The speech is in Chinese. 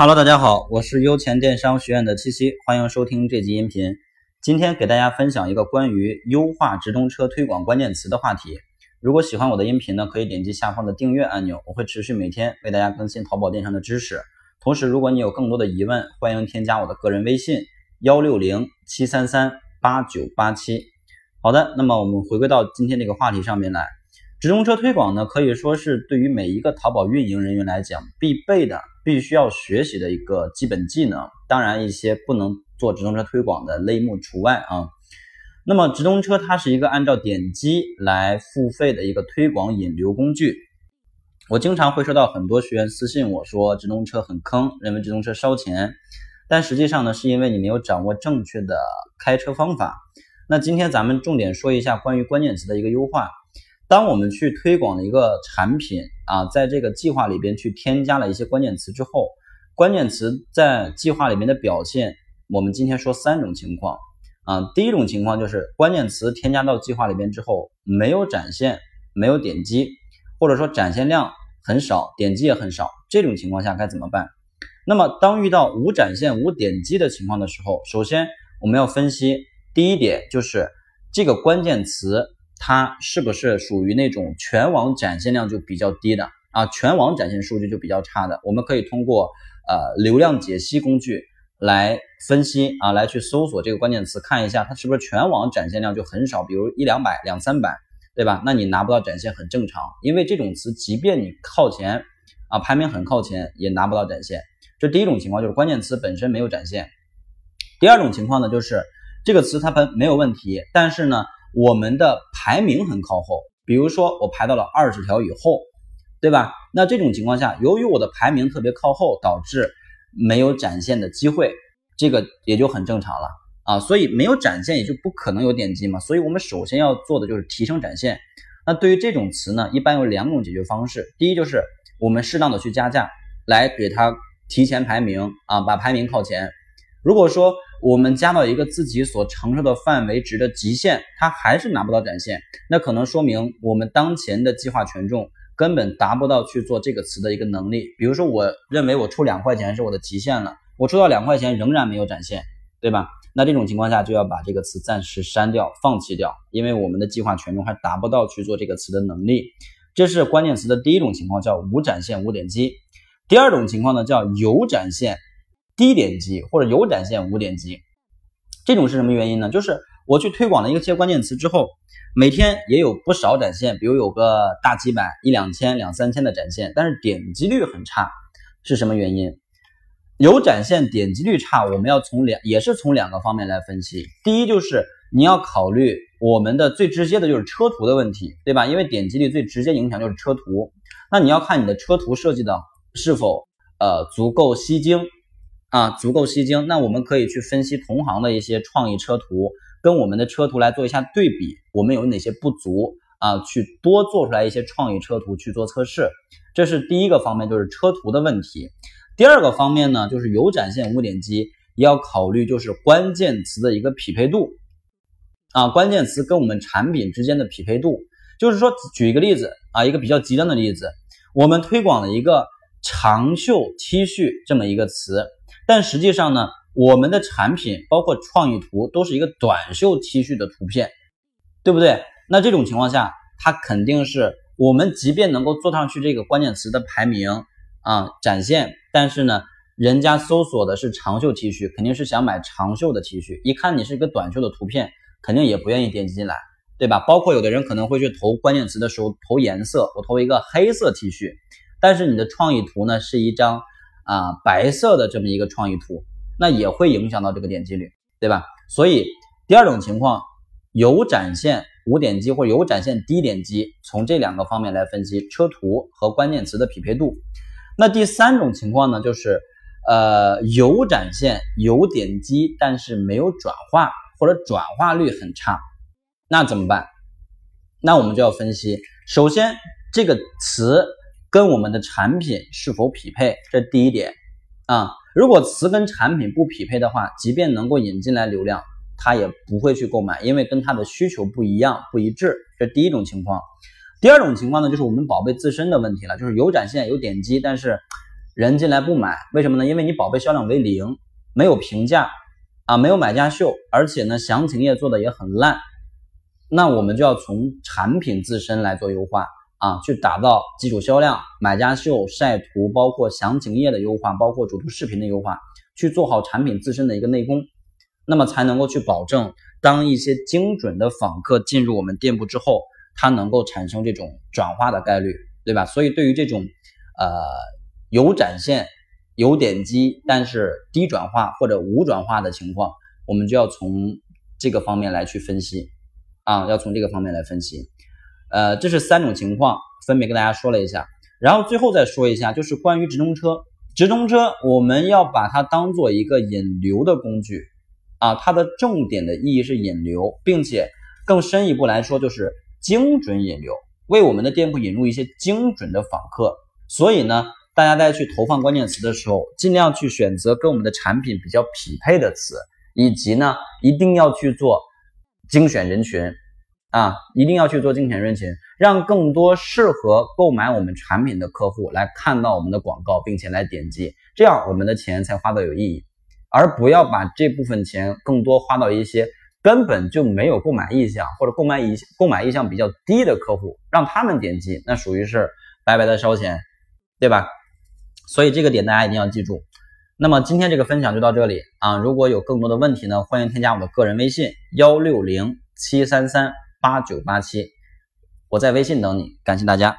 Hello，大家好，我是优钱电商学院的七七，欢迎收听这集音频。今天给大家分享一个关于优化直通车推广关键词的话题。如果喜欢我的音频呢，可以点击下方的订阅按钮，我会持续每天为大家更新淘宝电商的知识。同时，如果你有更多的疑问，欢迎添加我的个人微信幺六零七三三八九八七。好的，那么我们回归到今天这个话题上面来。直通车推广呢，可以说是对于每一个淘宝运营人员来讲必备的、必须要学习的一个基本技能。当然，一些不能做直通车推广的类目除外啊。那么，直通车它是一个按照点击来付费的一个推广引流工具。我经常会收到很多学员私信我说，直通车很坑，认为直通车烧钱。但实际上呢，是因为你没有掌握正确的开车方法。那今天咱们重点说一下关于关键词的一个优化。当我们去推广的一个产品啊，在这个计划里边去添加了一些关键词之后，关键词在计划里面的表现，我们今天说三种情况啊。第一种情况就是关键词添加到计划里边之后没有展现，没有点击，或者说展现量很少，点击也很少，这种情况下该怎么办？那么当遇到无展现、无点击的情况的时候，首先我们要分析第一点就是这个关键词。它是不是属于那种全网展现量就比较低的啊？全网展现数据就比较差的？我们可以通过呃流量解析工具来分析啊，来去搜索这个关键词，看一下它是不是全网展现量就很少，比如一两百、两三百，对吧？那你拿不到展现很正常，因为这种词即便你靠前啊，排名很靠前，也拿不到展现。这第一种情况就是关键词本身没有展现。第二种情况呢，就是这个词它本没有问题，但是呢。我们的排名很靠后，比如说我排到了二十条以后，对吧？那这种情况下，由于我的排名特别靠后，导致没有展现的机会，这个也就很正常了啊。所以没有展现，也就不可能有点击嘛。所以我们首先要做的就是提升展现。那对于这种词呢，一般有两种解决方式。第一就是我们适当的去加价，来给它提前排名啊，把排名靠前。如果说我们加到一个自己所承受的范围值的极限，它还是拿不到展现，那可能说明我们当前的计划权重根本达不到去做这个词的一个能力。比如说，我认为我出两块钱是我的极限了，我出到两块钱仍然没有展现，对吧？那这种情况下就要把这个词暂时删掉、放弃掉，因为我们的计划权重还达不到去做这个词的能力。这是关键词的第一种情况，叫无展现、无点击。第二种情况呢，叫有展现。低点击或者有展现无点击，这种是什么原因呢？就是我去推广了一些关键词之后，每天也有不少展现，比如有个大几百、一两千、两三千的展现，但是点击率很差，是什么原因？有展现点击率差，我们要从两也是从两个方面来分析。第一就是你要考虑我们的最直接的就是车图的问题，对吧？因为点击率最直接影响就是车图，那你要看你的车图设计的是否呃足够吸睛。啊，足够吸睛。那我们可以去分析同行的一些创意车图，跟我们的车图来做一下对比，我们有哪些不足啊？去多做出来一些创意车图去做测试。这是第一个方面，就是车图的问题。第二个方面呢，就是有展现无点击，也要考虑就是关键词的一个匹配度啊，关键词跟我们产品之间的匹配度。就是说，举一个例子啊，一个比较极端的例子，我们推广了一个长袖 T 恤这么一个词。但实际上呢，我们的产品包括创意图都是一个短袖 T 恤的图片，对不对？那这种情况下，它肯定是我们即便能够做上去这个关键词的排名啊展现，但是呢，人家搜索的是长袖 T 恤，肯定是想买长袖的 T 恤，一看你是一个短袖的图片，肯定也不愿意点击进来，对吧？包括有的人可能会去投关键词的时候投颜色，我投一个黑色 T 恤，但是你的创意图呢是一张。啊，白色的这么一个创意图，那也会影响到这个点击率，对吧？所以第二种情况有展现无点击或者有展现低点击，从这两个方面来分析车图和关键词的匹配度。那第三种情况呢，就是呃有展现有点击，但是没有转化或者转化率很差，那怎么办？那我们就要分析，首先这个词。跟我们的产品是否匹配？这第一点啊，如果词跟产品不匹配的话，即便能够引进来流量，他也不会去购买，因为跟他的需求不一样、不一致。这第一种情况。第二种情况呢，就是我们宝贝自身的问题了，就是有展现、有点击，但是人进来不买，为什么呢？因为你宝贝销量为零，没有评价啊，没有买家秀，而且呢，详情页做的也很烂。那我们就要从产品自身来做优化啊，去打造基础销量、买家秀、晒图，包括详情页的优化，包括主图视频的优化，去做好产品自身的一个内功，那么才能够去保证，当一些精准的访客进入我们店铺之后，它能够产生这种转化的概率，对吧？所以对于这种呃有展现、有点击，但是低转化或者无转化的情况，我们就要从这个方面来去分析。啊，要从这个方面来分析，呃，这是三种情况，分别跟大家说了一下，然后最后再说一下，就是关于直通车，直通车我们要把它当做一个引流的工具，啊，它的重点的意义是引流，并且更深一步来说就是精准引流，为我们的店铺引入一些精准的访客。所以呢，大家在去投放关键词的时候，尽量去选择跟我们的产品比较匹配的词，以及呢，一定要去做。精选人群啊，一定要去做精选人群，让更多适合购买我们产品的客户来看到我们的广告，并且来点击，这样我们的钱才花的有意义，而不要把这部分钱更多花到一些根本就没有购买意向或者购买意购买意向比较低的客户，让他们点击，那属于是白白的烧钱，对吧？所以这个点大家一定要记住。那么今天这个分享就到这里啊！如果有更多的问题呢，欢迎添加我的个人微信幺六零七三三八九八七，我在微信等你。感谢大家。